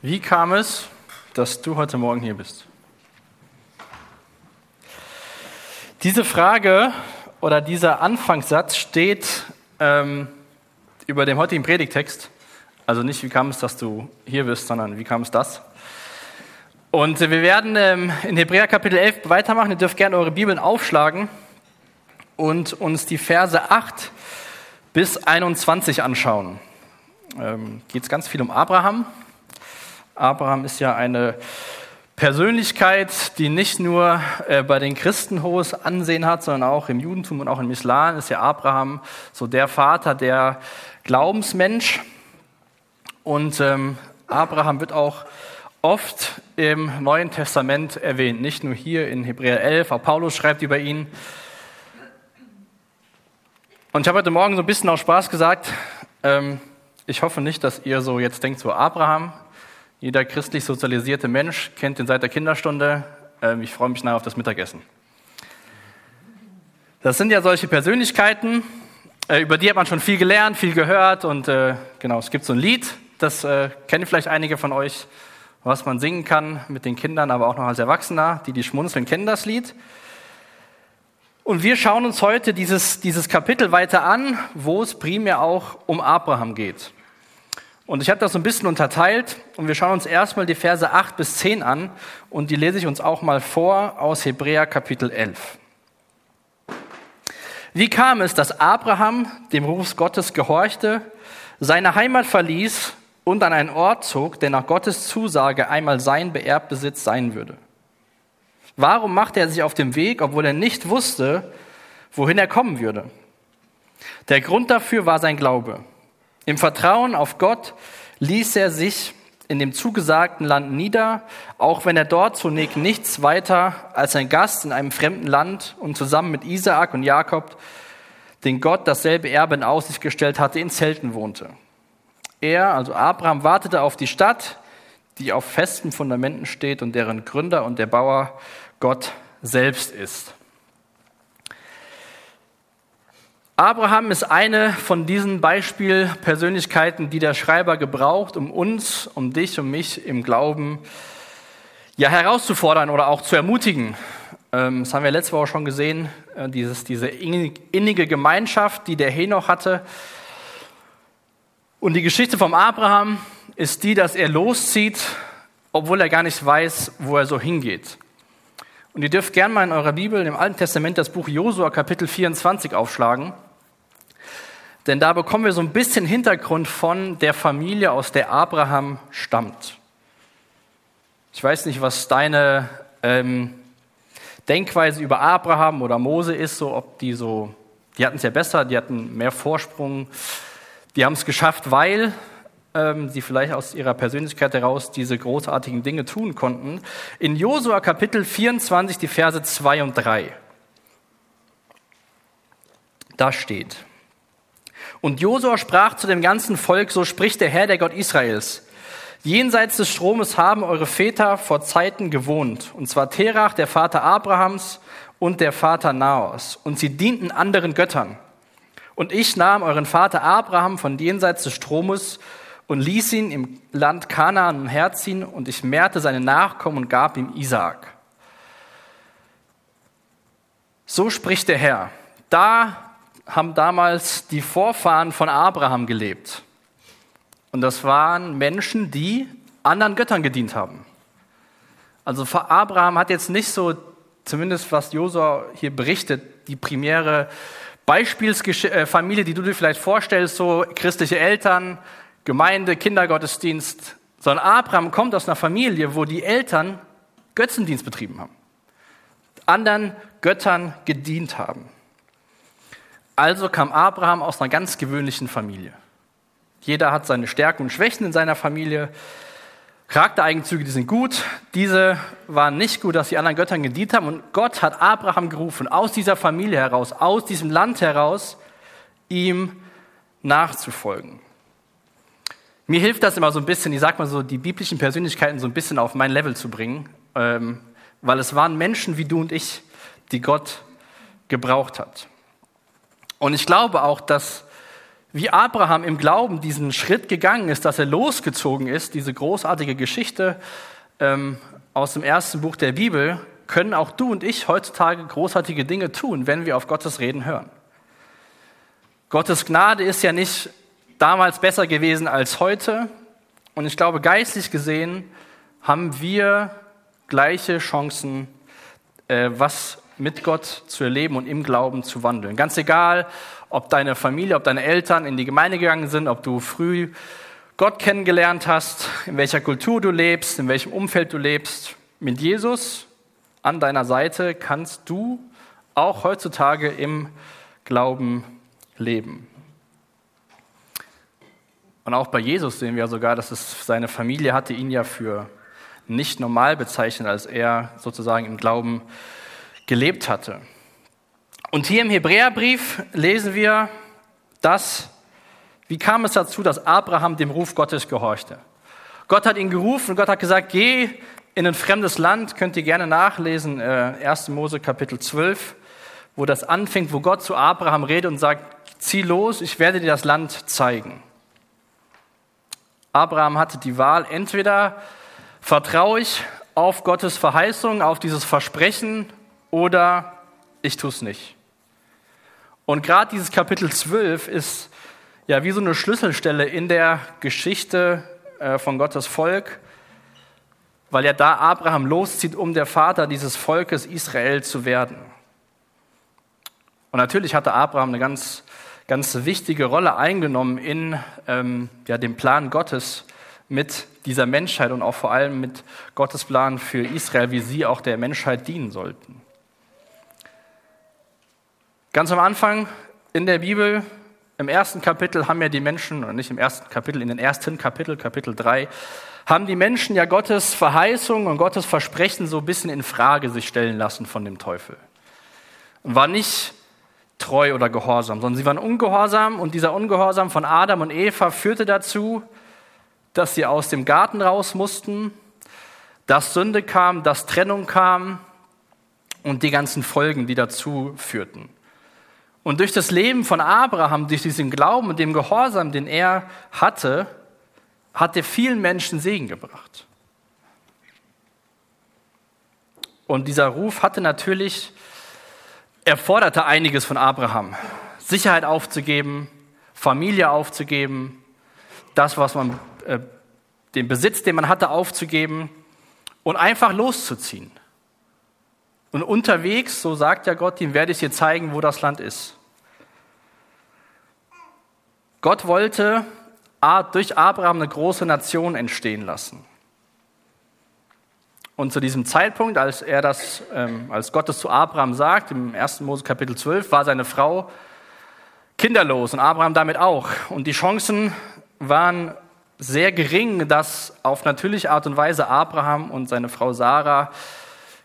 Wie kam es, dass du heute Morgen hier bist? Diese Frage oder dieser Anfangssatz steht ähm, über dem heutigen Predigtext. Also nicht, wie kam es, dass du hier bist, sondern wie kam es das? Und wir werden ähm, in Hebräer Kapitel 11 weitermachen. Ihr dürft gerne eure Bibeln aufschlagen und uns die Verse 8 bis 21 anschauen. Ähm, Geht es ganz viel um Abraham Abraham ist ja eine Persönlichkeit, die nicht nur äh, bei den Christen hohes Ansehen hat, sondern auch im Judentum und auch im Islam ist ja Abraham so der Vater, der Glaubensmensch. Und ähm, Abraham wird auch oft im Neuen Testament erwähnt, nicht nur hier in Hebräer 11, auch Paulus schreibt über ihn. Und ich habe heute Morgen so ein bisschen aus Spaß gesagt, ähm, ich hoffe nicht, dass ihr so jetzt denkt, so Abraham, jeder christlich sozialisierte Mensch kennt ihn seit der Kinderstunde. Ähm, ich freue mich nachher auf das Mittagessen. Das sind ja solche Persönlichkeiten, äh, über die hat man schon viel gelernt, viel gehört und äh, genau, es gibt so ein Lied, das äh, kennen vielleicht einige von euch, was man singen kann mit den Kindern, aber auch noch als Erwachsener, die die schmunzeln, kennen das Lied. Und wir schauen uns heute dieses, dieses Kapitel weiter an, wo es primär auch um Abraham geht. Und ich habe das so ein bisschen unterteilt und wir schauen uns erstmal die Verse 8 bis 10 an und die lese ich uns auch mal vor aus Hebräer Kapitel 11. Wie kam es, dass Abraham dem Ruf Gottes gehorchte, seine Heimat verließ und an einen Ort zog, der nach Gottes Zusage einmal sein Beerbbesitz sein würde? Warum machte er sich auf den Weg, obwohl er nicht wusste, wohin er kommen würde? Der Grund dafür war sein Glaube. Im Vertrauen auf Gott ließ er sich in dem zugesagten Land nieder, auch wenn er dort zunächst nichts weiter als ein Gast in einem fremden Land und zusammen mit Isaak und Jakob, den Gott dasselbe Erbe in Aussicht gestellt hatte, in Zelten wohnte. Er, also Abraham, wartete auf die Stadt, die auf festen Fundamenten steht und deren Gründer und der Bauer Gott selbst ist. Abraham ist eine von diesen Beispielpersönlichkeiten, die der Schreiber gebraucht, um uns, um dich, um mich im Glauben ja herauszufordern oder auch zu ermutigen. Ähm, das haben wir letzte Woche schon gesehen, äh, dieses, diese innige Gemeinschaft, die der Henoch hatte. Und die Geschichte vom Abraham ist die, dass er loszieht, obwohl er gar nicht weiß, wo er so hingeht. Und ihr dürft gerne mal in eurer Bibel im Alten Testament das Buch Josua Kapitel 24 aufschlagen. Denn da bekommen wir so ein bisschen Hintergrund von der Familie, aus der Abraham stammt. Ich weiß nicht, was deine ähm, Denkweise über Abraham oder Mose ist, so ob die so, die hatten es ja besser, die hatten mehr Vorsprung, die haben es geschafft, weil ähm, sie vielleicht aus ihrer Persönlichkeit heraus diese großartigen Dinge tun konnten. In Josua Kapitel 24, die Verse 2 und 3. Da steht, und Josua sprach zu dem ganzen Volk, so spricht der Herr, der Gott Israels. Jenseits des Stromes haben eure Väter vor Zeiten gewohnt, und zwar Terach, der Vater Abrahams, und der Vater Naos, und sie dienten anderen Göttern. Und ich nahm euren Vater Abraham von jenseits des Stromes und ließ ihn im Land Kanaan herziehen, und ich mehrte seine Nachkommen und gab ihm Isaak. So spricht der Herr. Da haben damals die Vorfahren von Abraham gelebt. Und das waren Menschen, die anderen Göttern gedient haben. Also Abraham hat jetzt nicht so, zumindest was Josua hier berichtet, die primäre Beispielsfamilie, die du dir vielleicht vorstellst, so christliche Eltern, Gemeinde, Kindergottesdienst, sondern Abraham kommt aus einer Familie, wo die Eltern Götzendienst betrieben haben, anderen Göttern gedient haben. Also kam Abraham aus einer ganz gewöhnlichen Familie. Jeder hat seine Stärken und Schwächen in seiner Familie. Charaktereigenzüge, die sind gut. Diese waren nicht gut, dass die anderen Göttern gedient haben. Und Gott hat Abraham gerufen, aus dieser Familie heraus, aus diesem Land heraus, ihm nachzufolgen. Mir hilft das immer so ein bisschen, ich sag mal so, die biblischen Persönlichkeiten so ein bisschen auf mein Level zu bringen, ähm, weil es waren Menschen wie du und ich, die Gott gebraucht hat. Und ich glaube auch, dass wie Abraham im Glauben diesen Schritt gegangen ist, dass er losgezogen ist, diese großartige Geschichte ähm, aus dem ersten Buch der Bibel, können auch du und ich heutzutage großartige Dinge tun, wenn wir auf Gottes Reden hören. Gottes Gnade ist ja nicht damals besser gewesen als heute. Und ich glaube, geistlich gesehen haben wir gleiche Chancen, äh, was mit Gott zu erleben und im Glauben zu wandeln. Ganz egal, ob deine Familie, ob deine Eltern in die Gemeinde gegangen sind, ob du früh Gott kennengelernt hast, in welcher Kultur du lebst, in welchem Umfeld du lebst. Mit Jesus an deiner Seite kannst du auch heutzutage im Glauben leben. Und auch bei Jesus sehen wir sogar, dass es seine Familie hatte ihn ja für nicht normal bezeichnet, als er sozusagen im Glauben gelebt hatte. Und hier im Hebräerbrief lesen wir, dass, wie kam es dazu, dass Abraham dem Ruf Gottes gehorchte? Gott hat ihn gerufen, Gott hat gesagt, geh in ein fremdes Land, könnt ihr gerne nachlesen, 1. Äh, Mose Kapitel 12, wo das anfängt, wo Gott zu Abraham redet und sagt, zieh los, ich werde dir das Land zeigen. Abraham hatte die Wahl, entweder vertraue ich auf Gottes Verheißung, auf dieses Versprechen, oder ich tue es nicht. Und gerade dieses Kapitel 12 ist ja wie so eine Schlüsselstelle in der Geschichte äh, von Gottes Volk, weil ja da Abraham loszieht, um der Vater dieses Volkes Israel zu werden. Und natürlich hatte Abraham eine ganz, ganz wichtige Rolle eingenommen in ähm, ja, dem Plan Gottes mit dieser Menschheit und auch vor allem mit Gottes Plan für Israel, wie sie auch der Menschheit dienen sollten. Ganz am Anfang in der Bibel, im ersten Kapitel haben ja die Menschen, oder nicht im ersten Kapitel, in den ersten Kapitel, Kapitel 3, haben die Menschen ja Gottes Verheißung und Gottes Versprechen so ein bisschen in Frage sich stellen lassen von dem Teufel. Und war nicht treu oder gehorsam, sondern sie waren ungehorsam und dieser Ungehorsam von Adam und Eva führte dazu, dass sie aus dem Garten raus mussten, dass Sünde kam, dass Trennung kam und die ganzen Folgen, die dazu führten. Und durch das Leben von Abraham, durch diesen Glauben und dem Gehorsam, den er hatte, hat er vielen Menschen Segen gebracht. Und dieser Ruf hatte natürlich, erforderte einiges von Abraham. Sicherheit aufzugeben, Familie aufzugeben, das, was man, äh, den Besitz, den man hatte, aufzugeben und einfach loszuziehen. Und unterwegs, so sagt ja Gott, ihm werde ich dir zeigen, wo das Land ist. Gott wollte durch Abraham eine große Nation entstehen lassen. Und zu diesem Zeitpunkt, als er das, ähm, als Gott es zu Abraham sagt, im 1. Mose Kapitel 12, war seine Frau kinderlos und Abraham damit auch. Und die Chancen waren sehr gering, dass auf natürliche Art und Weise Abraham und seine Frau Sarah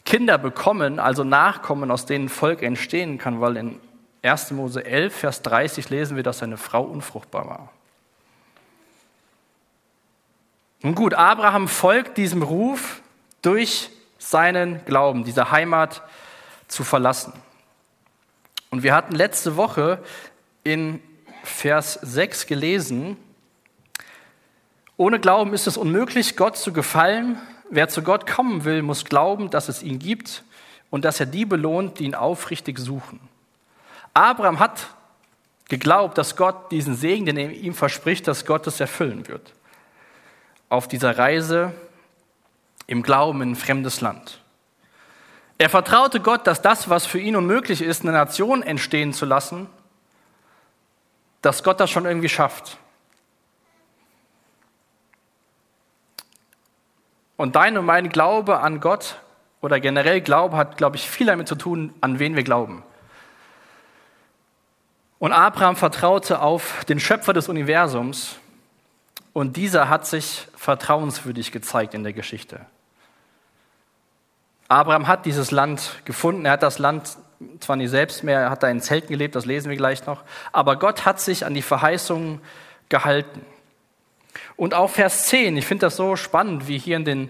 Kinder bekommen, also Nachkommen, aus denen Volk entstehen kann, weil in 1. Mose 11, Vers 30 lesen wir, dass seine Frau unfruchtbar war. Nun gut, Abraham folgt diesem Ruf durch seinen Glauben, diese Heimat zu verlassen. Und wir hatten letzte Woche in Vers 6 gelesen, ohne Glauben ist es unmöglich, Gott zu gefallen. Wer zu Gott kommen will, muss glauben, dass es ihn gibt und dass er die belohnt, die ihn aufrichtig suchen. Abraham hat geglaubt, dass Gott diesen Segen, den er ihm verspricht, dass Gott es erfüllen wird. Auf dieser Reise im Glauben in ein fremdes Land. Er vertraute Gott, dass das, was für ihn unmöglich ist, eine Nation entstehen zu lassen, dass Gott das schon irgendwie schafft. Und dein und mein Glaube an Gott oder generell Glaube hat, glaube ich, viel damit zu tun, an wen wir glauben. Und Abraham vertraute auf den Schöpfer des Universums und dieser hat sich vertrauenswürdig gezeigt in der Geschichte. Abraham hat dieses Land gefunden, er hat das Land zwar nicht selbst mehr, er hat da in Zelten gelebt, das lesen wir gleich noch, aber Gott hat sich an die Verheißungen gehalten. Und auch Vers 10, ich finde das so spannend, wie hier in den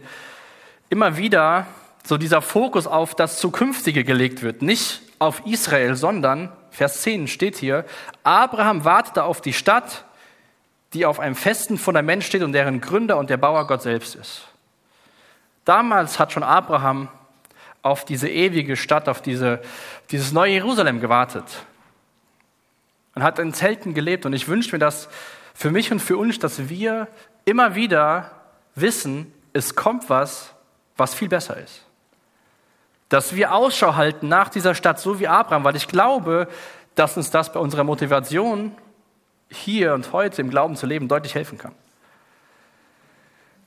immer wieder so dieser Fokus auf das Zukünftige gelegt wird. Nicht auf Israel, sondern, Vers 10 steht hier, Abraham wartete auf die Stadt, die auf einem festen Fundament steht und deren Gründer und der Bauer Gott selbst ist. Damals hat schon Abraham auf diese ewige Stadt, auf diese, dieses neue Jerusalem gewartet und hat in Zelten gelebt. Und ich wünsche mir das für mich und für uns, dass wir immer wieder wissen, es kommt was, was viel besser ist. Dass wir Ausschau halten nach dieser Stadt, so wie Abraham, weil ich glaube, dass uns das bei unserer Motivation hier und heute im Glauben zu leben deutlich helfen kann.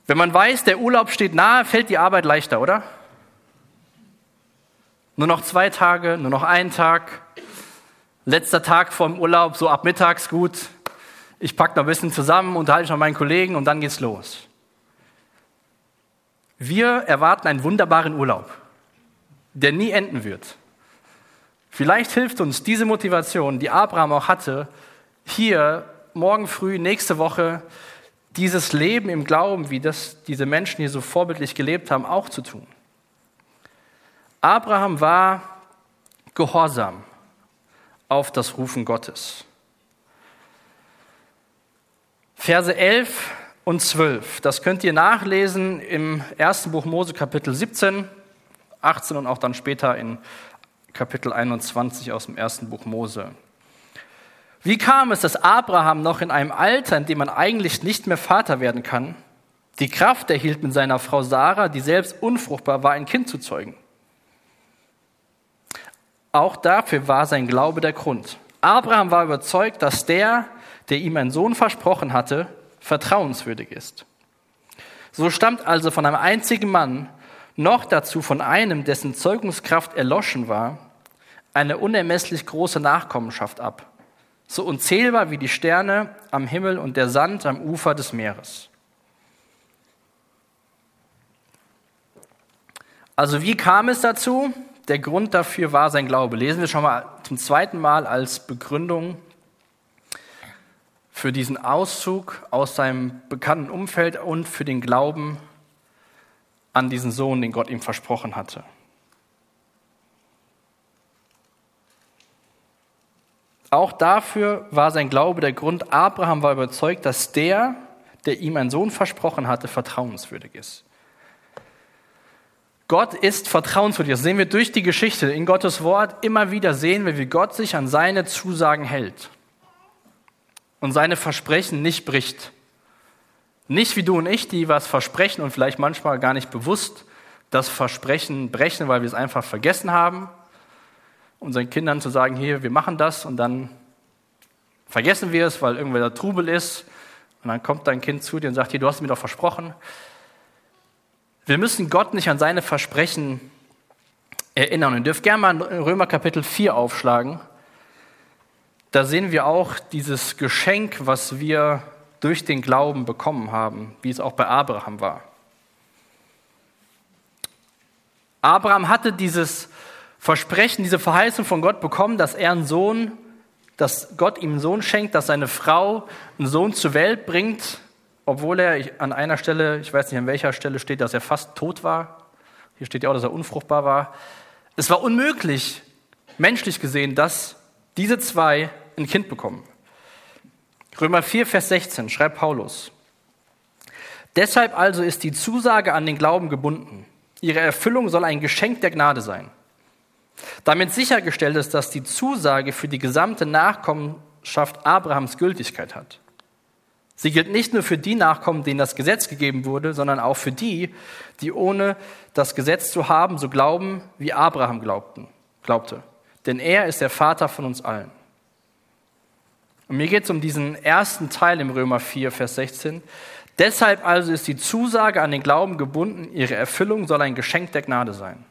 Wenn man weiß, der Urlaub steht nahe, fällt die Arbeit leichter, oder? Nur noch zwei Tage, nur noch ein Tag, letzter Tag vorm Urlaub, so ab mittags gut. Ich packe noch ein bisschen zusammen, unterhalte mich mit meinen Kollegen und dann geht's los. Wir erwarten einen wunderbaren Urlaub, der nie enden wird. Vielleicht hilft uns diese Motivation, die Abraham auch hatte, hier morgen früh, nächste Woche, dieses Leben im Glauben, wie das diese Menschen hier so vorbildlich gelebt haben, auch zu tun. Abraham war gehorsam auf das Rufen Gottes. Verse 11 und 12, das könnt ihr nachlesen im ersten Buch Mose Kapitel 17, 18 und auch dann später in Kapitel 21 aus dem ersten Buch Mose. Wie kam es, dass Abraham noch in einem Alter, in dem man eigentlich nicht mehr Vater werden kann, die Kraft erhielt mit seiner Frau Sarah, die selbst unfruchtbar war, ein Kind zu zeugen? Auch dafür war sein Glaube der Grund. Abraham war überzeugt, dass der, der ihm einen Sohn versprochen hatte, vertrauenswürdig ist. So stammt also von einem einzigen Mann, noch dazu von einem, dessen Zeugungskraft erloschen war, eine unermesslich große Nachkommenschaft ab so unzählbar wie die Sterne am Himmel und der Sand am Ufer des Meeres. Also wie kam es dazu? Der Grund dafür war sein Glaube. Lesen wir schon mal zum zweiten Mal als Begründung für diesen Auszug aus seinem bekannten Umfeld und für den Glauben an diesen Sohn, den Gott ihm versprochen hatte. Auch dafür war sein Glaube der Grund. Abraham war überzeugt, dass der, der ihm einen Sohn versprochen hatte, vertrauenswürdig ist. Gott ist vertrauenswürdig. Das sehen wir durch die Geschichte. In Gottes Wort immer wieder sehen wir, wie Gott sich an seine Zusagen hält und seine Versprechen nicht bricht. Nicht wie du und ich, die was versprechen und vielleicht manchmal gar nicht bewusst das Versprechen brechen, weil wir es einfach vergessen haben unseren Kindern zu sagen, hier, wir machen das und dann vergessen wir es, weil irgendwer da Trubel ist und dann kommt dein Kind zu dir und sagt, hier, du hast mir doch versprochen. Wir müssen Gott nicht an seine Versprechen erinnern. Und ihr dürft gerne mal Römer Kapitel 4 aufschlagen. Da sehen wir auch dieses Geschenk, was wir durch den Glauben bekommen haben, wie es auch bei Abraham war. Abraham hatte dieses Versprechen, diese Verheißung von Gott bekommen, dass er einen Sohn, dass Gott ihm einen Sohn schenkt, dass seine Frau einen Sohn zur Welt bringt, obwohl er an einer Stelle, ich weiß nicht an welcher Stelle steht, dass er fast tot war. Hier steht ja auch, dass er unfruchtbar war. Es war unmöglich, menschlich gesehen, dass diese zwei ein Kind bekommen. Römer 4, Vers 16 schreibt Paulus. Deshalb also ist die Zusage an den Glauben gebunden. Ihre Erfüllung soll ein Geschenk der Gnade sein. Damit sichergestellt ist, dass die Zusage für die gesamte Nachkommenschaft Abrahams Gültigkeit hat. Sie gilt nicht nur für die Nachkommen, denen das Gesetz gegeben wurde, sondern auch für die, die ohne das Gesetz zu haben, so glauben, wie Abraham glaubten, glaubte. Denn er ist der Vater von uns allen. Und mir geht es um diesen ersten Teil im Römer 4, Vers 16. Deshalb also ist die Zusage an den Glauben gebunden, ihre Erfüllung soll ein Geschenk der Gnade sein.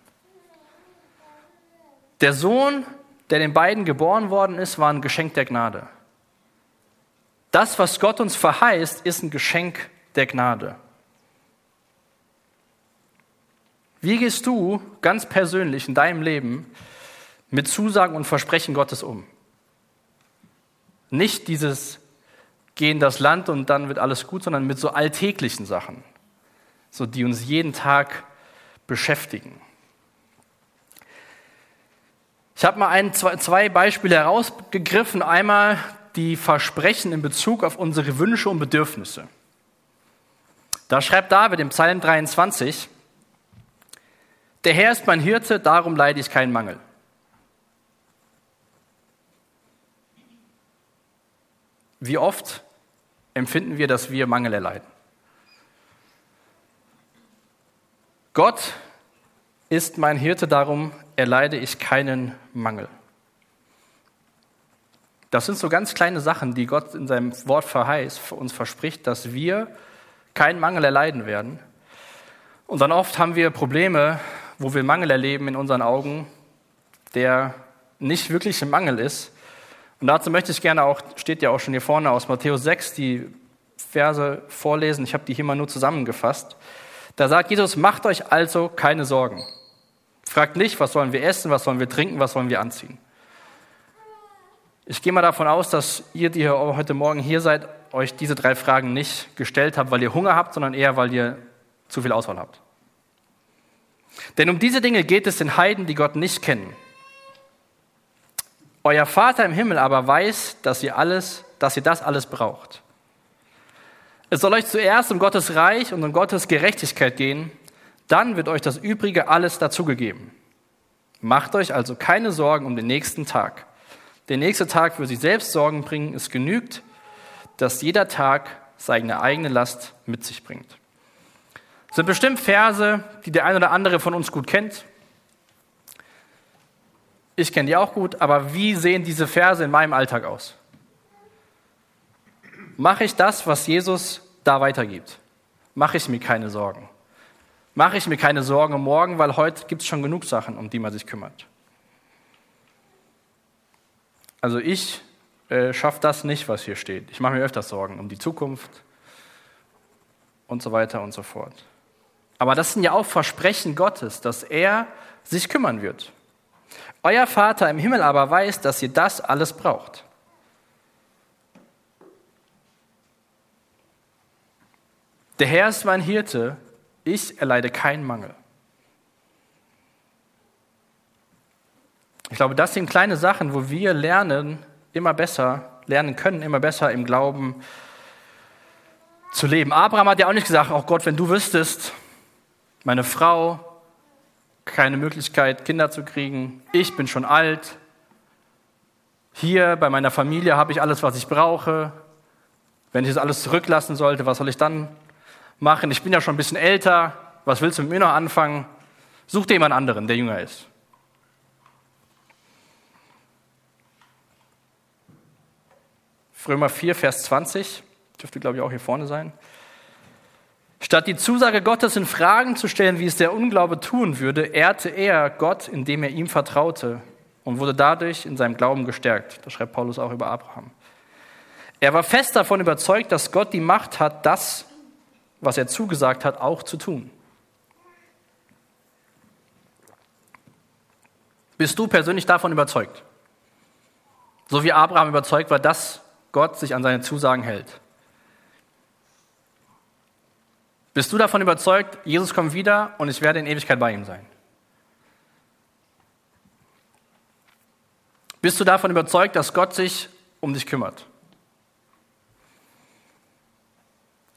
Der Sohn, der den beiden geboren worden ist, war ein Geschenk der Gnade. Das, was Gott uns verheißt, ist ein Geschenk der Gnade. Wie gehst du ganz persönlich in deinem Leben mit Zusagen und Versprechen Gottes um? Nicht dieses Geh in das Land und dann wird alles gut, sondern mit so alltäglichen Sachen, so die uns jeden Tag beschäftigen. Ich habe mal ein, zwei, zwei Beispiele herausgegriffen. Einmal die Versprechen in Bezug auf unsere Wünsche und Bedürfnisse. Da schreibt David im Psalm 23, der Herr ist mein Hirte, darum leide ich keinen Mangel. Wie oft empfinden wir, dass wir Mangel erleiden? Gott ist mein Hirte, darum erleide ich keinen Mangel. Das sind so ganz kleine Sachen, die Gott in seinem Wort verheißt, uns verspricht, dass wir keinen Mangel erleiden werden. Und dann oft haben wir Probleme, wo wir Mangel erleben in unseren Augen, der nicht wirklich ein Mangel ist. Und dazu möchte ich gerne auch, steht ja auch schon hier vorne aus Matthäus 6, die Verse vorlesen. Ich habe die hier mal nur zusammengefasst. Da sagt Jesus, macht euch also keine Sorgen. Fragt nicht, was sollen wir essen, was sollen wir trinken, was sollen wir anziehen. Ich gehe mal davon aus, dass ihr, die heute Morgen hier seid, euch diese drei Fragen nicht gestellt habt, weil ihr Hunger habt, sondern eher, weil ihr zu viel Auswahl habt. Denn um diese Dinge geht es den Heiden, die Gott nicht kennen. Euer Vater im Himmel aber weiß, dass ihr alles, dass ihr das alles braucht. Es soll euch zuerst um Gottes Reich und um Gottes Gerechtigkeit gehen, dann wird euch das Übrige alles dazugegeben. Macht euch also keine Sorgen um den nächsten Tag. Der nächste Tag wird sich selbst Sorgen bringen. Es genügt, dass jeder Tag seine eigene Last mit sich bringt. Das sind bestimmt Verse, die der ein oder andere von uns gut kennt. Ich kenne die auch gut, aber wie sehen diese Verse in meinem Alltag aus? Mache ich das, was Jesus da weitergibt? Mache ich mir keine Sorgen? Mache ich mir keine Sorgen um morgen, weil heute gibt es schon genug Sachen, um die man sich kümmert. Also ich äh, schaffe das nicht, was hier steht. Ich mache mir öfters Sorgen um die Zukunft und so weiter und so fort. Aber das sind ja auch Versprechen Gottes, dass er sich kümmern wird. Euer Vater im Himmel aber weiß, dass ihr das alles braucht. Der Herr ist mein Hirte, ich erleide keinen Mangel. Ich glaube, das sind kleine Sachen, wo wir lernen, immer besser, lernen können, immer besser im Glauben zu leben. Abraham hat ja auch nicht gesagt, oh Gott, wenn du wüsstest, meine Frau, keine Möglichkeit, Kinder zu kriegen, ich bin schon alt, hier bei meiner Familie habe ich alles, was ich brauche, wenn ich das alles zurücklassen sollte, was soll ich dann machen? Ich bin ja schon ein bisschen älter, was willst du mit mir noch anfangen? Such dir jemand anderen, der jünger ist. Römer 4, Vers 20, dürfte glaube ich auch hier vorne sein. Statt die Zusage Gottes in Fragen zu stellen, wie es der Unglaube tun würde, ehrte er Gott, indem er ihm vertraute und wurde dadurch in seinem Glauben gestärkt. Das schreibt Paulus auch über Abraham. Er war fest davon überzeugt, dass Gott die Macht hat, das, was er zugesagt hat, auch zu tun. Bist du persönlich davon überzeugt? So wie Abraham überzeugt war, dass Gott sich an seine Zusagen hält. Bist du davon überzeugt, Jesus kommt wieder und ich werde in Ewigkeit bei ihm sein? Bist du davon überzeugt, dass Gott sich um dich kümmert?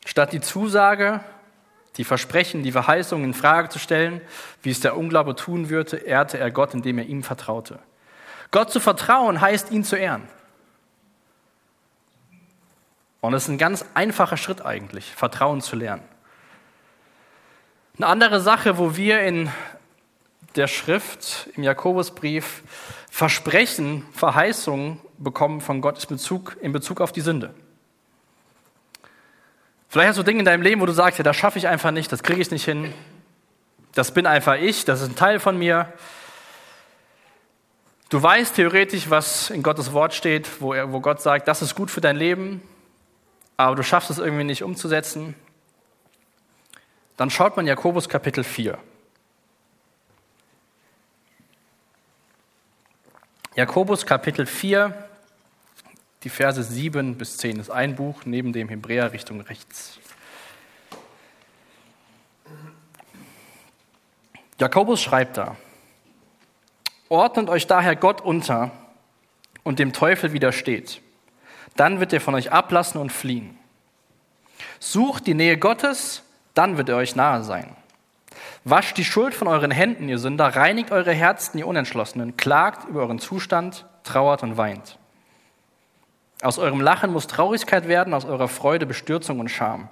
Statt die Zusage, die Versprechen, die Verheißungen in Frage zu stellen, wie es der Unglaube tun würde, ehrte er Gott, indem er ihm vertraute. Gott zu vertrauen heißt, ihn zu ehren. Und es ist ein ganz einfacher Schritt eigentlich, Vertrauen zu lernen. Eine andere Sache, wo wir in der Schrift, im Jakobusbrief, Versprechen, Verheißungen bekommen von Gott in Bezug, in Bezug auf die Sünde. Vielleicht hast du Dinge in deinem Leben, wo du sagst, ja, das schaffe ich einfach nicht, das kriege ich nicht hin, das bin einfach ich, das ist ein Teil von mir. Du weißt theoretisch, was in Gottes Wort steht, wo, er, wo Gott sagt, das ist gut für dein Leben, aber du schaffst es irgendwie nicht umzusetzen, dann schaut man Jakobus Kapitel 4. Jakobus Kapitel 4, die Verse 7 bis 10 ist ein Buch neben dem Hebräer Richtung rechts. Jakobus schreibt da, Ordnet euch daher Gott unter und dem Teufel widersteht. Dann wird er von euch ablassen und fliehen. Sucht die Nähe Gottes, dann wird er euch nahe sein. Wascht die Schuld von euren Händen, ihr Sünder, reinigt eure Herzen, ihr Unentschlossenen, klagt über euren Zustand, trauert und weint. Aus eurem Lachen muss Traurigkeit werden, aus eurer Freude Bestürzung und Scham.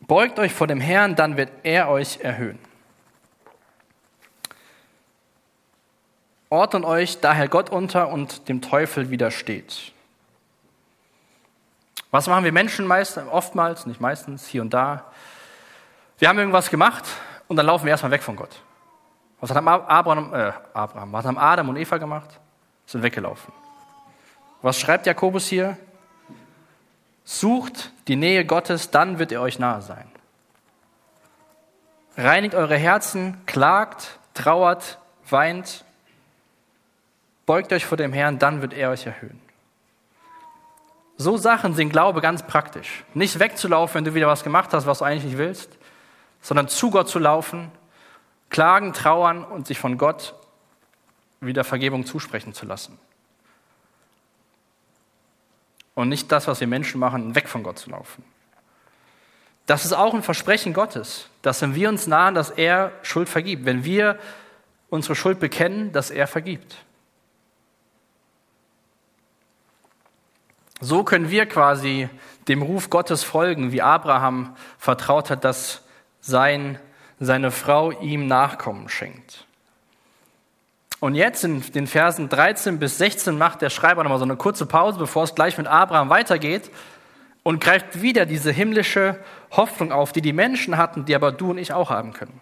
Beugt euch vor dem Herrn, dann wird er euch erhöhen. Ordnet euch daher Gott unter und dem Teufel widersteht. Was machen wir Menschen meist, oftmals, nicht meistens, hier und da? Wir haben irgendwas gemacht und dann laufen wir erstmal weg von Gott. Was haben Abraham, äh, Abraham, was haben Adam und Eva gemacht? Sind weggelaufen. Was schreibt Jakobus hier? Sucht die Nähe Gottes, dann wird er euch nahe sein. Reinigt eure Herzen, klagt, trauert, weint, beugt euch vor dem Herrn, dann wird er euch erhöhen. So Sachen sind Glaube ganz praktisch. Nicht wegzulaufen, wenn du wieder was gemacht hast, was du eigentlich nicht willst, sondern zu Gott zu laufen, klagen, trauern und sich von Gott wieder Vergebung zusprechen zu lassen und nicht das, was wir Menschen machen, weg von Gott zu laufen. Das ist auch ein Versprechen Gottes, dass wenn wir uns nahen, dass er Schuld vergibt. Wenn wir unsere Schuld bekennen, dass er vergibt. So können wir quasi dem Ruf Gottes folgen, wie Abraham vertraut hat, dass sein, seine Frau ihm Nachkommen schenkt. Und jetzt in den Versen 13 bis 16 macht der Schreiber nochmal so eine kurze Pause, bevor es gleich mit Abraham weitergeht und greift wieder diese himmlische Hoffnung auf, die die Menschen hatten, die aber du und ich auch haben können.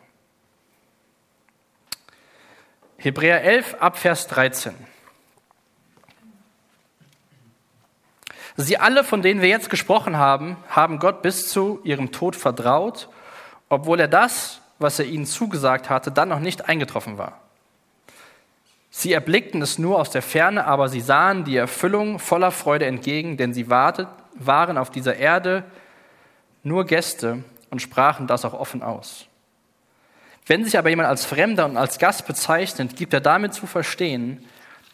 Hebräer 11 ab Vers 13. Sie alle, von denen wir jetzt gesprochen haben, haben Gott bis zu ihrem Tod vertraut, obwohl er das, was er ihnen zugesagt hatte, dann noch nicht eingetroffen war. Sie erblickten es nur aus der Ferne, aber sie sahen die Erfüllung voller Freude entgegen, denn sie wartet, waren auf dieser Erde nur Gäste und sprachen das auch offen aus. Wenn sich aber jemand als Fremder und als Gast bezeichnet, gibt er damit zu verstehen,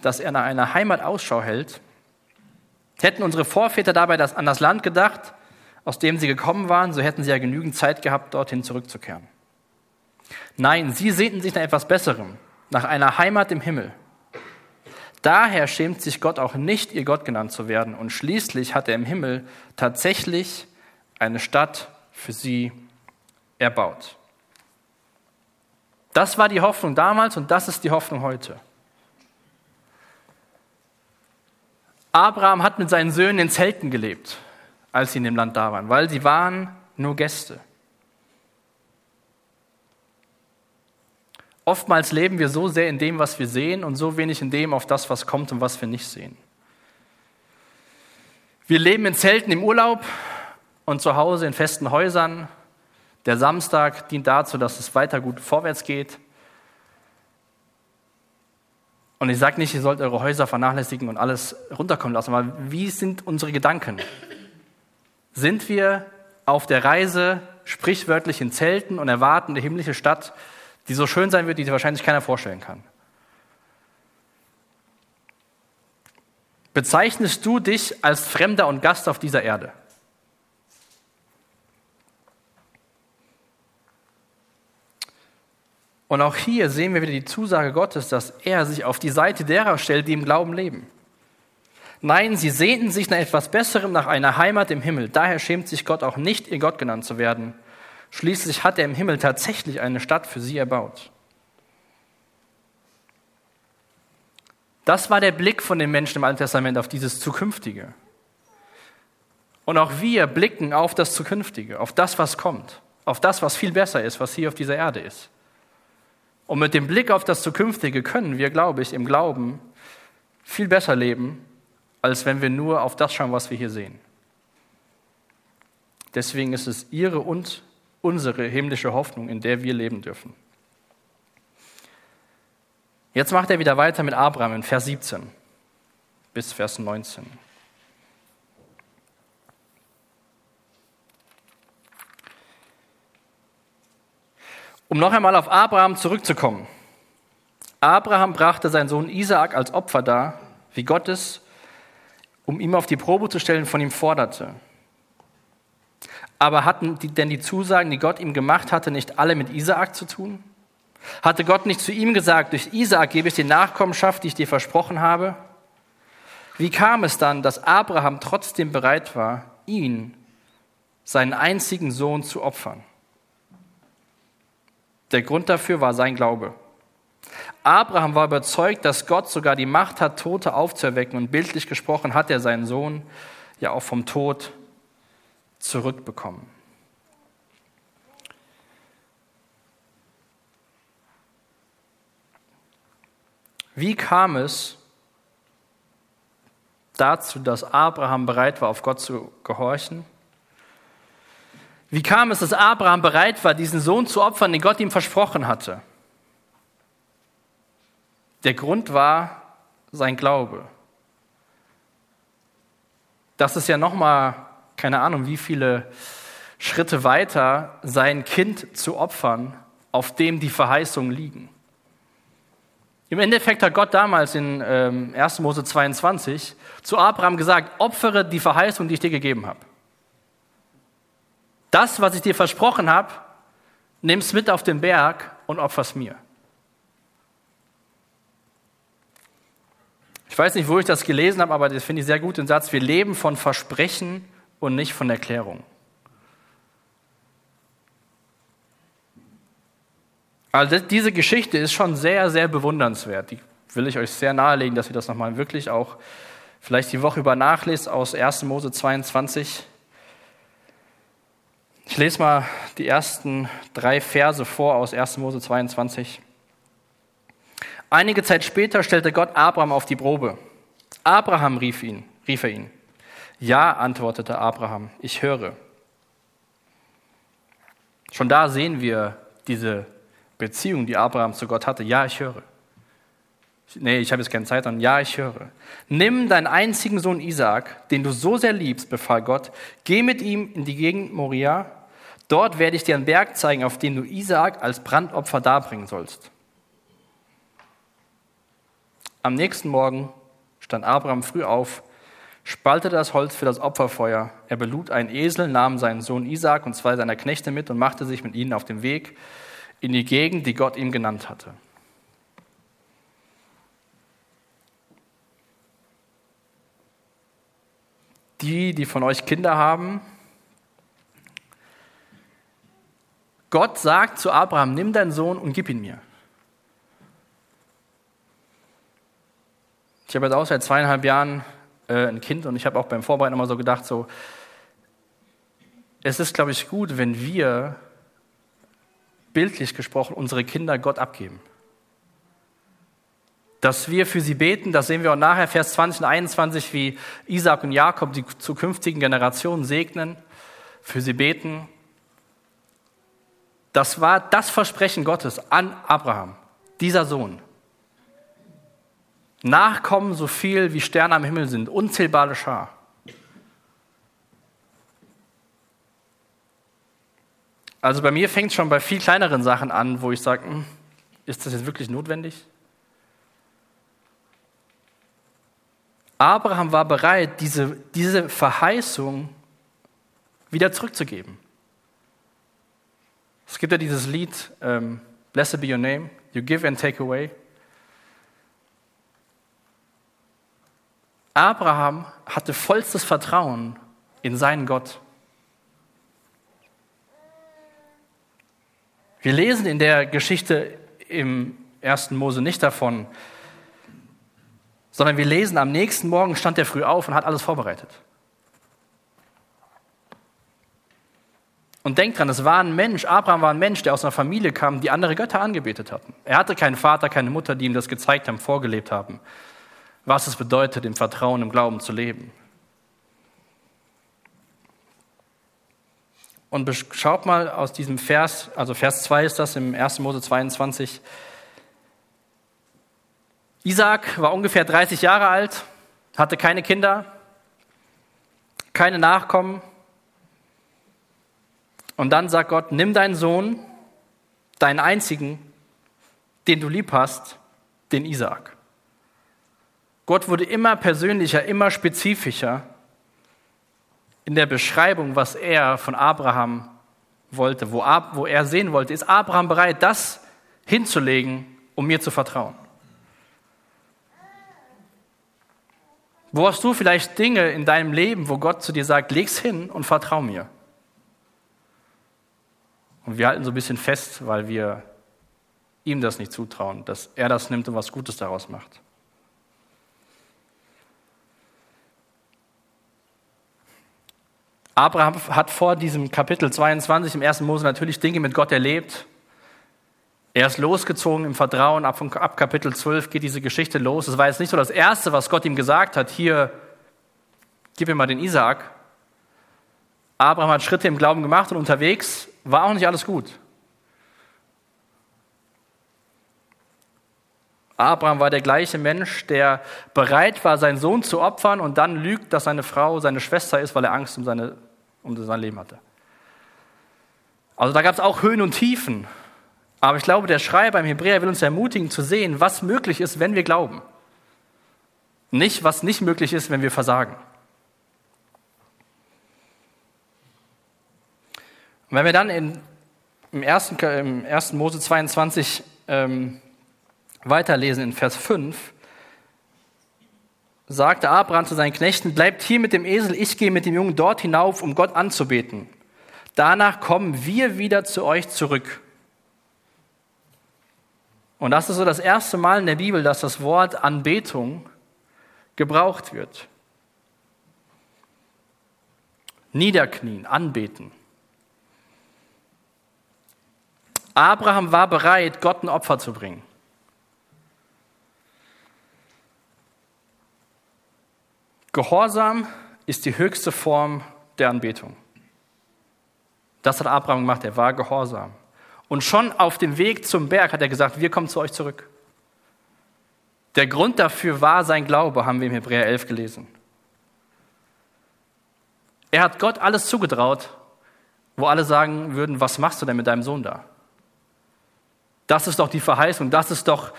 dass er nach einer Heimat Ausschau hält. Hätten unsere Vorväter dabei das, an das Land gedacht, aus dem sie gekommen waren, so hätten sie ja genügend Zeit gehabt, dorthin zurückzukehren. Nein, sie sehnten sich nach etwas Besserem nach einer Heimat im Himmel. Daher schämt sich Gott auch nicht, ihr Gott genannt zu werden. Und schließlich hat er im Himmel tatsächlich eine Stadt für sie erbaut. Das war die Hoffnung damals und das ist die Hoffnung heute. Abraham hat mit seinen Söhnen in Zelten gelebt, als sie in dem Land da waren, weil sie waren nur Gäste. Oftmals leben wir so sehr in dem, was wir sehen und so wenig in dem, auf das, was kommt und was wir nicht sehen. Wir leben in Zelten im Urlaub und zu Hause in festen Häusern. Der Samstag dient dazu, dass es weiter gut vorwärts geht. Und ich sage nicht, ihr sollt eure Häuser vernachlässigen und alles runterkommen lassen, aber wie sind unsere Gedanken? Sind wir auf der Reise sprichwörtlich in Zelten und erwarten die himmlische Stadt, die so schön sein wird, die sich wahrscheinlich keiner vorstellen kann. Bezeichnest du dich als Fremder und Gast auf dieser Erde? Und auch hier sehen wir wieder die Zusage Gottes, dass er sich auf die Seite derer stellt, die im Glauben leben. Nein, sie sehnten sich nach etwas Besserem, nach einer Heimat im Himmel. Daher schämt sich Gott auch nicht, ihr Gott genannt zu werden. Schließlich hat er im Himmel tatsächlich eine Stadt für sie erbaut. Das war der Blick von den Menschen im Alten Testament auf dieses Zukünftige. Und auch wir blicken auf das Zukünftige, auf das, was kommt, auf das, was viel besser ist, was hier auf dieser Erde ist. Und mit dem Blick auf das Zukünftige können wir, glaube ich, im Glauben viel besser leben, als wenn wir nur auf das schauen, was wir hier sehen. Deswegen ist es Ihre und unsere himmlische Hoffnung, in der wir leben dürfen. Jetzt macht er wieder weiter mit Abraham in Vers 17 bis Vers 19. Um noch einmal auf Abraham zurückzukommen. Abraham brachte seinen Sohn Isaak als Opfer dar, wie Gott es, um ihm auf die Probe zu stellen, von ihm forderte. Aber hatten die, denn die Zusagen, die Gott ihm gemacht hatte, nicht alle mit Isaak zu tun? Hatte Gott nicht zu ihm gesagt, durch Isaak gebe ich dir Nachkommenschaft, die ich dir versprochen habe? Wie kam es dann, dass Abraham trotzdem bereit war, ihn, seinen einzigen Sohn, zu opfern? Der Grund dafür war sein Glaube. Abraham war überzeugt, dass Gott sogar die Macht hat, Tote aufzuerwecken. Und bildlich gesprochen hat er seinen Sohn ja auch vom Tod zurückbekommen. Wie kam es dazu, dass Abraham bereit war, auf Gott zu gehorchen? Wie kam es, dass Abraham bereit war, diesen Sohn zu opfern, den Gott ihm versprochen hatte? Der Grund war sein Glaube. Das ist ja nochmal, keine Ahnung, wie viele Schritte weiter, sein Kind zu opfern, auf dem die Verheißungen liegen. Im Endeffekt hat Gott damals in ähm, 1. Mose 22 zu Abraham gesagt, opfere die Verheißung, die ich dir gegeben habe. Das, was ich dir versprochen habe, nimm's mit auf den Berg und opfer's mir. Ich weiß nicht, wo ich das gelesen habe, aber das finde ich sehr gut, den Satz, wir leben von Versprechen und nicht von Erklärung. Also diese Geschichte ist schon sehr, sehr bewundernswert. Die will ich euch sehr nahelegen, dass ihr das nochmal wirklich auch vielleicht die Woche über nachlest aus 1. Mose 22. Ich lese mal die ersten drei Verse vor aus 1. Mose 22. Einige Zeit später stellte Gott Abraham auf die Probe. Abraham rief ihn, rief er ihn. Ja, antwortete Abraham, ich höre. Schon da sehen wir diese Beziehung, die Abraham zu Gott hatte. Ja, ich höre. Nee, ich habe jetzt keine Zeit, sondern ja, ich höre. Nimm deinen einzigen Sohn Isaak, den du so sehr liebst, befahl Gott, geh mit ihm in die Gegend Moria. Dort werde ich dir einen Berg zeigen, auf dem du Isaak als Brandopfer darbringen sollst. Am nächsten Morgen stand Abraham früh auf, spaltete das Holz für das Opferfeuer. Er belud einen Esel, nahm seinen Sohn Isaak und zwei seiner Knechte mit und machte sich mit ihnen auf den Weg in die Gegend, die Gott ihm genannt hatte. Die, die von euch Kinder haben, Gott sagt zu Abraham, nimm deinen Sohn und gib ihn mir. Ich habe jetzt auch seit zweieinhalb Jahren äh, ein Kind und ich habe auch beim Vorbereiten immer so gedacht, so, es ist, glaube ich, gut, wenn wir bildlich gesprochen, unsere Kinder Gott abgeben. Dass wir für sie beten, das sehen wir auch nachher, Vers 20 und 21, wie Isaac und Jakob die zukünftigen Generationen segnen, für sie beten. Das war das Versprechen Gottes an Abraham, dieser Sohn. Nachkommen so viel wie Sterne am Himmel sind, unzählbare Schar. Also bei mir fängt es schon bei viel kleineren Sachen an, wo ich sage, hm, ist das jetzt wirklich notwendig? Abraham war bereit, diese, diese Verheißung wieder zurückzugeben. Es gibt ja dieses Lied, ähm, Blessed be your name, you give and take away. Abraham hatte vollstes Vertrauen in seinen Gott. Wir lesen in der Geschichte im ersten Mose nicht davon, sondern wir lesen, am nächsten Morgen stand er früh auf und hat alles vorbereitet. Und denkt dran, es war ein Mensch, Abraham war ein Mensch, der aus einer Familie kam, die andere Götter angebetet hatten. Er hatte keinen Vater, keine Mutter, die ihm das gezeigt haben, vorgelebt haben, was es bedeutet, im Vertrauen, im Glauben zu leben. Und schaut mal aus diesem Vers, also Vers 2 ist das im 1. Mose 22. Isaac war ungefähr 30 Jahre alt, hatte keine Kinder, keine Nachkommen. Und dann sagt Gott, nimm deinen Sohn, deinen einzigen, den du lieb hast, den Isaak. Gott wurde immer persönlicher, immer spezifischer in der Beschreibung, was er von Abraham wollte, wo, wo er sehen wollte. Ist Abraham bereit, das hinzulegen, um mir zu vertrauen? Wo hast du vielleicht Dinge in deinem Leben, wo Gott zu dir sagt, leg's hin und vertrau mir? Und wir halten so ein bisschen fest, weil wir ihm das nicht zutrauen, dass er das nimmt und was Gutes daraus macht. Abraham hat vor diesem Kapitel 22 im 1. Mose natürlich Dinge mit Gott erlebt. Er ist losgezogen im Vertrauen. Ab, ab Kapitel 12 geht diese Geschichte los. Es war jetzt nicht so das Erste, was Gott ihm gesagt hat, hier, gib mir mal den Isaak. Abraham hat Schritte im Glauben gemacht und unterwegs war auch nicht alles gut. Abraham war der gleiche Mensch, der bereit war, seinen Sohn zu opfern und dann lügt, dass seine Frau seine Schwester ist, weil er Angst um, seine, um sein Leben hatte. Also da gab es auch Höhen und Tiefen. Aber ich glaube, der Schreiber im Hebräer will uns ermutigen zu sehen, was möglich ist, wenn wir glauben. Nicht, was nicht möglich ist, wenn wir versagen. Und wenn wir dann in, im, ersten, im 1. Mose 22 ähm, weiterlesen in Vers 5, sagte Abraham zu seinen Knechten, bleibt hier mit dem Esel, ich gehe mit dem Jungen dort hinauf, um Gott anzubeten. Danach kommen wir wieder zu euch zurück. Und das ist so das erste Mal in der Bibel, dass das Wort Anbetung gebraucht wird. Niederknien, anbeten. Abraham war bereit, Gott ein Opfer zu bringen. Gehorsam ist die höchste Form der Anbetung. Das hat Abraham gemacht, er war gehorsam. Und schon auf dem Weg zum Berg hat er gesagt, wir kommen zu euch zurück. Der Grund dafür war sein Glaube, haben wir im Hebräer 11 gelesen. Er hat Gott alles zugetraut, wo alle sagen würden, was machst du denn mit deinem Sohn da? Das ist doch die Verheißung, das ist doch,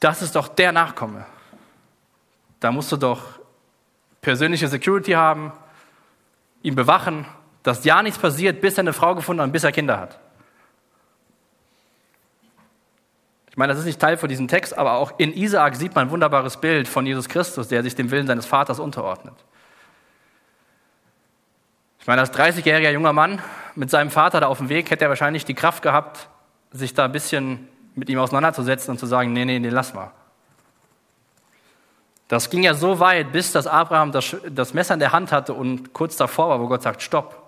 das ist doch der Nachkomme. Da musst du doch persönliche Security haben, ihn bewachen, dass ja nichts passiert, bis er eine Frau gefunden hat und bis er Kinder hat. Ich meine, das ist nicht Teil von diesem Text, aber auch in Isaak sieht man ein wunderbares Bild von Jesus Christus, der sich dem Willen seines Vaters unterordnet. Ich meine, als 30-jähriger junger Mann mit seinem Vater da auf dem Weg hätte er wahrscheinlich die Kraft gehabt, sich da ein bisschen mit ihm auseinanderzusetzen und zu sagen, nee, nee, nee, lass mal. Das ging ja so weit, bis dass Abraham das, das Messer in der Hand hatte und kurz davor war, wo Gott sagt, stopp.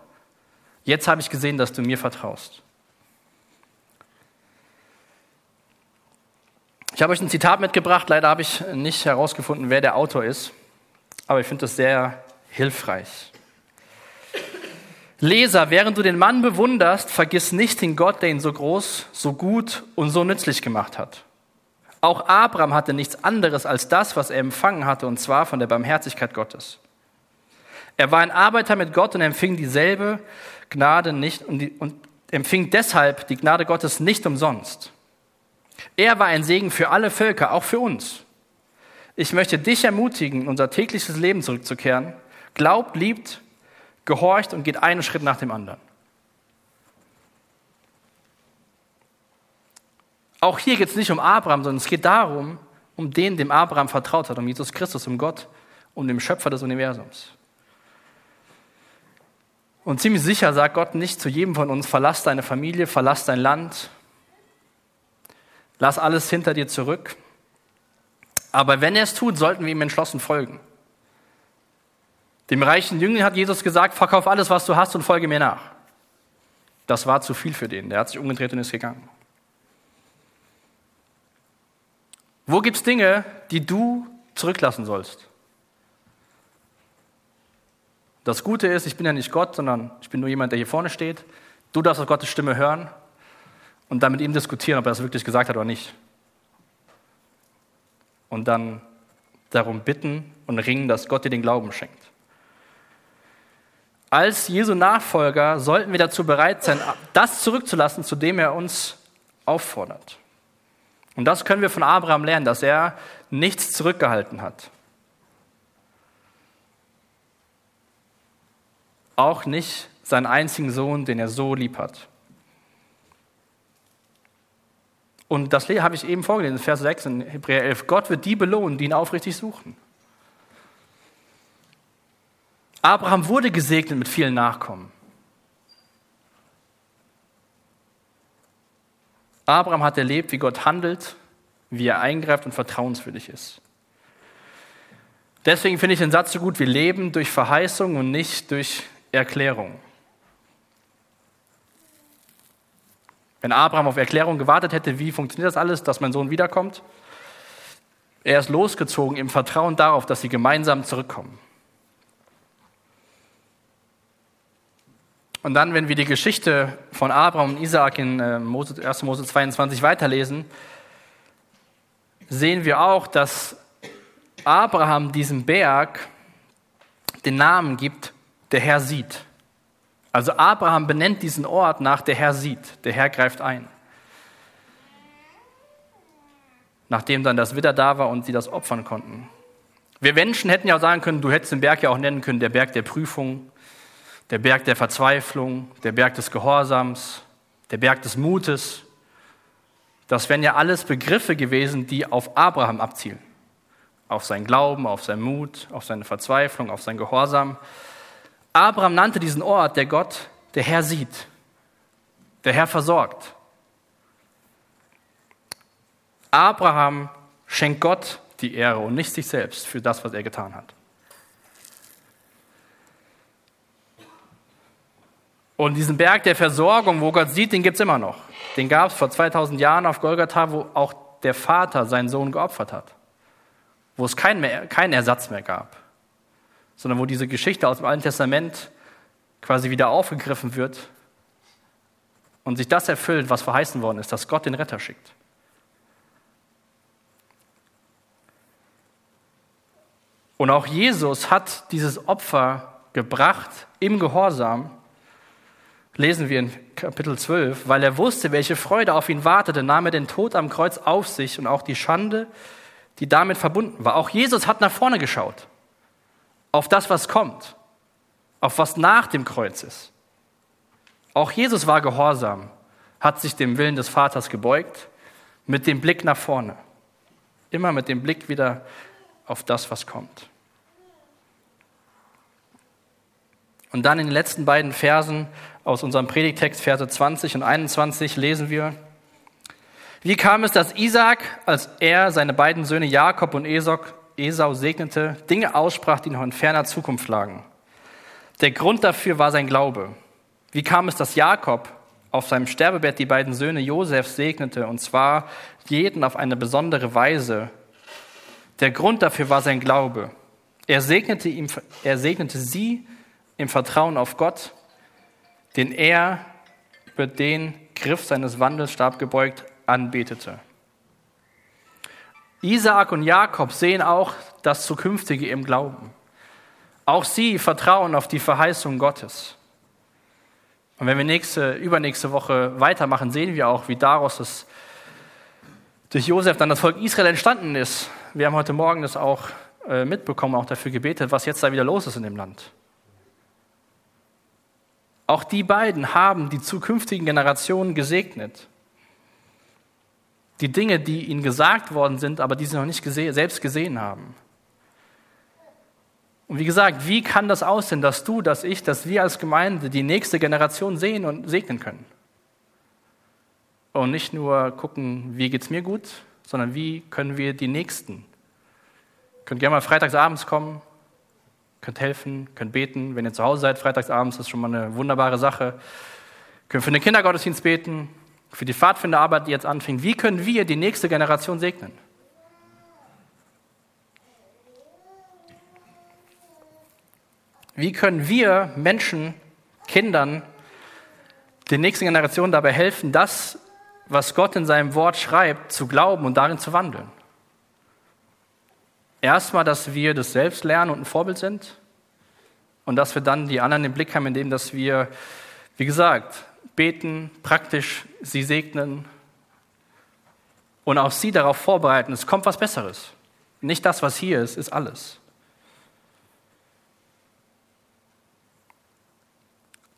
Jetzt habe ich gesehen, dass du mir vertraust. Ich habe euch ein Zitat mitgebracht. Leider habe ich nicht herausgefunden, wer der Autor ist. Aber ich finde das sehr hilfreich. Leser, während du den Mann bewunderst, vergiss nicht den Gott, der ihn so groß, so gut und so nützlich gemacht hat. Auch Abraham hatte nichts anderes als das, was er empfangen hatte, und zwar von der Barmherzigkeit Gottes. Er war ein Arbeiter mit Gott und empfing dieselbe Gnade nicht und, die, und empfing deshalb die Gnade Gottes nicht umsonst. Er war ein Segen für alle Völker, auch für uns. Ich möchte dich ermutigen, in unser tägliches Leben zurückzukehren. Glaubt, liebt, gehorcht und geht einen Schritt nach dem anderen. Auch hier geht es nicht um Abraham, sondern es geht darum, um den, dem Abraham vertraut hat, um Jesus Christus, um Gott, um den Schöpfer des Universums. Und ziemlich sicher sagt Gott nicht zu jedem von uns, verlass deine Familie, verlass dein Land, lass alles hinter dir zurück. Aber wenn er es tut, sollten wir ihm entschlossen folgen. Dem reichen Jüngling hat Jesus gesagt, verkauf alles, was du hast und folge mir nach. Das war zu viel für den. Der hat sich umgedreht und ist gegangen. Wo gibt es Dinge, die du zurücklassen sollst? Das Gute ist, ich bin ja nicht Gott, sondern ich bin nur jemand, der hier vorne steht. Du darfst auf Gottes Stimme hören und dann mit ihm diskutieren, ob er das wirklich gesagt hat oder nicht. Und dann darum bitten und ringen, dass Gott dir den Glauben schenkt. Als Jesu Nachfolger sollten wir dazu bereit sein, das zurückzulassen, zu dem er uns auffordert. Und das können wir von Abraham lernen, dass er nichts zurückgehalten hat. Auch nicht seinen einzigen Sohn, den er so lieb hat. Und das habe ich eben vorgelesen, Vers 6 in Hebräer 11. Gott wird die belohnen, die ihn aufrichtig suchen. Abraham wurde gesegnet mit vielen Nachkommen. Abraham hat erlebt, wie Gott handelt, wie er eingreift und vertrauenswürdig ist. Deswegen finde ich den Satz so gut, wir leben durch Verheißung und nicht durch Erklärung. Wenn Abraham auf Erklärung gewartet hätte, wie funktioniert das alles, dass mein Sohn wiederkommt, er ist losgezogen im Vertrauen darauf, dass sie gemeinsam zurückkommen. Und dann, wenn wir die Geschichte von Abraham und Isaak in 1. Äh, Mose 22 weiterlesen, sehen wir auch, dass Abraham diesem Berg den Namen gibt, der Herr sieht. Also Abraham benennt diesen Ort nach der Herr sieht, der Herr greift ein. Nachdem dann das Widder da war und sie das opfern konnten. Wir Menschen hätten ja sagen können, du hättest den Berg ja auch nennen können, der Berg der Prüfung, der Berg der Verzweiflung, der Berg des Gehorsams, der Berg des Mutes. Das wären ja alles Begriffe gewesen, die auf Abraham abzielen. Auf seinen Glauben, auf seinen Mut, auf seine Verzweiflung, auf sein Gehorsam. Abraham nannte diesen Ort, der Gott, der Herr sieht, der Herr versorgt. Abraham schenkt Gott die Ehre und nicht sich selbst für das, was er getan hat. Und diesen Berg der Versorgung, wo Gott sieht, den gibt es immer noch. Den gab es vor 2000 Jahren auf Golgatha, wo auch der Vater seinen Sohn geopfert hat. Wo es keinen kein Ersatz mehr gab sondern wo diese Geschichte aus dem Alten Testament quasi wieder aufgegriffen wird und sich das erfüllt, was verheißen worden ist, dass Gott den Retter schickt. Und auch Jesus hat dieses Opfer gebracht im Gehorsam, lesen wir in Kapitel 12, weil er wusste, welche Freude auf ihn wartete, nahm er den Tod am Kreuz auf sich und auch die Schande, die damit verbunden war. Auch Jesus hat nach vorne geschaut auf das, was kommt, auf was nach dem Kreuz ist. Auch Jesus war gehorsam, hat sich dem Willen des Vaters gebeugt, mit dem Blick nach vorne. Immer mit dem Blick wieder auf das, was kommt. Und dann in den letzten beiden Versen aus unserem Predigtext, Verse 20 und 21, lesen wir, wie kam es, dass Isaac, als er seine beiden Söhne Jakob und Esau segnete, Dinge aussprach, die noch in ferner Zukunft lagen. Der Grund dafür war sein Glaube. Wie kam es, dass Jakob auf seinem Sterbebett die beiden Söhne Josef segnete, und zwar jeden auf eine besondere Weise? Der Grund dafür war sein Glaube. Er segnete, ihm, er segnete sie im Vertrauen auf Gott, den er über den Griff seines Wandels stabgebeugt anbetete. Isaak und Jakob sehen auch das Zukünftige im Glauben. Auch sie vertrauen auf die Verheißung Gottes. Und wenn wir nächste, übernächste Woche weitermachen, sehen wir auch, wie daraus das, durch Josef dann das Volk Israel entstanden ist. Wir haben heute Morgen das auch äh, mitbekommen, auch dafür gebetet, was jetzt da wieder los ist in dem Land. Auch die beiden haben die zukünftigen Generationen gesegnet. Die Dinge, die ihnen gesagt worden sind, aber die sie noch nicht gesehen, selbst gesehen haben. Und wie gesagt, wie kann das aussehen, dass du, dass ich, dass wir als Gemeinde die nächste Generation sehen und segnen können? Und nicht nur gucken, wie geht es mir gut, sondern wie können wir die Nächsten? Könnt gerne mal freitagsabends kommen, könnt helfen, könnt beten. Wenn ihr zu Hause seid, freitagsabends, ist schon mal eine wunderbare Sache. Könnt für den Kindergottesdienst beten, für die Pfadfinderarbeit, die jetzt anfängt. Wie können wir die nächste Generation segnen? Wie können wir Menschen, Kindern, der nächsten Generation dabei helfen, das, was Gott in seinem Wort schreibt, zu glauben und darin zu wandeln? Erstmal, dass wir das selbst lernen und ein Vorbild sind und dass wir dann die anderen im Blick haben, indem dass wir, wie gesagt, beten, praktisch sie segnen, und auch sie darauf vorbereiten, es kommt was Besseres. Nicht das, was hier ist, ist alles.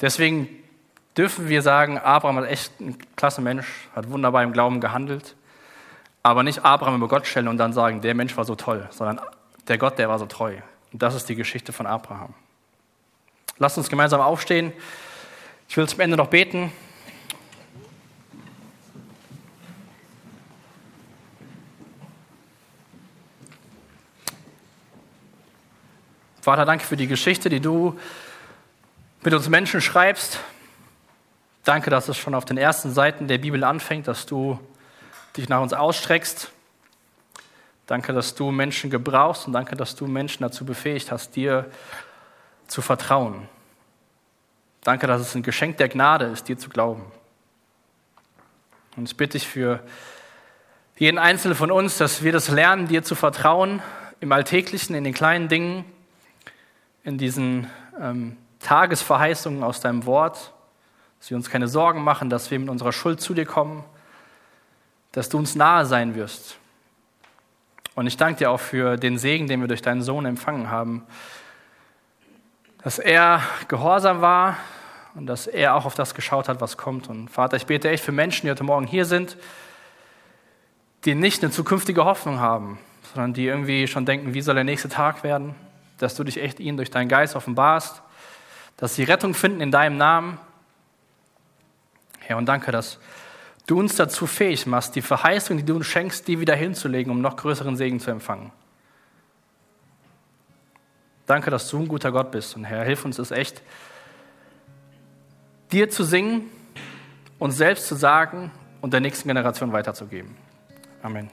Deswegen dürfen wir sagen, Abraham hat echt ein klasse Mensch, hat wunderbar im Glauben gehandelt, aber nicht Abraham über Gott stellen und dann sagen, der Mensch war so toll, sondern der Gott, der war so treu. Und das ist die Geschichte von Abraham. Lasst uns gemeinsam aufstehen. Ich will zum Ende noch beten. Vater, danke für die Geschichte, die du mit uns Menschen schreibst. Danke, dass es schon auf den ersten Seiten der Bibel anfängt, dass du dich nach uns ausstreckst. Danke, dass du Menschen gebrauchst und danke, dass du Menschen dazu befähigt hast, dir zu vertrauen. Danke, dass es ein Geschenk der Gnade ist, dir zu glauben. Und ich bitte dich für jeden Einzelnen von uns, dass wir das lernen, dir zu vertrauen, im Alltäglichen, in den kleinen Dingen, in diesen ähm, Tagesverheißungen aus deinem Wort dass wir uns keine Sorgen machen, dass wir mit unserer Schuld zu dir kommen, dass du uns nahe sein wirst. Und ich danke dir auch für den Segen, den wir durch deinen Sohn empfangen haben, dass er gehorsam war und dass er auch auf das geschaut hat, was kommt. Und Vater, ich bete echt für Menschen, die heute Morgen hier sind, die nicht eine zukünftige Hoffnung haben, sondern die irgendwie schon denken, wie soll der nächste Tag werden, dass du dich echt ihnen durch deinen Geist offenbarst, dass sie Rettung finden in deinem Namen Herr, und danke, dass du uns dazu fähig machst, die Verheißung, die du uns schenkst, die wieder hinzulegen, um noch größeren Segen zu empfangen. Danke, dass du ein guter Gott bist. Und Herr, hilf uns es echt, dir zu singen, uns selbst zu sagen und der nächsten Generation weiterzugeben. Amen.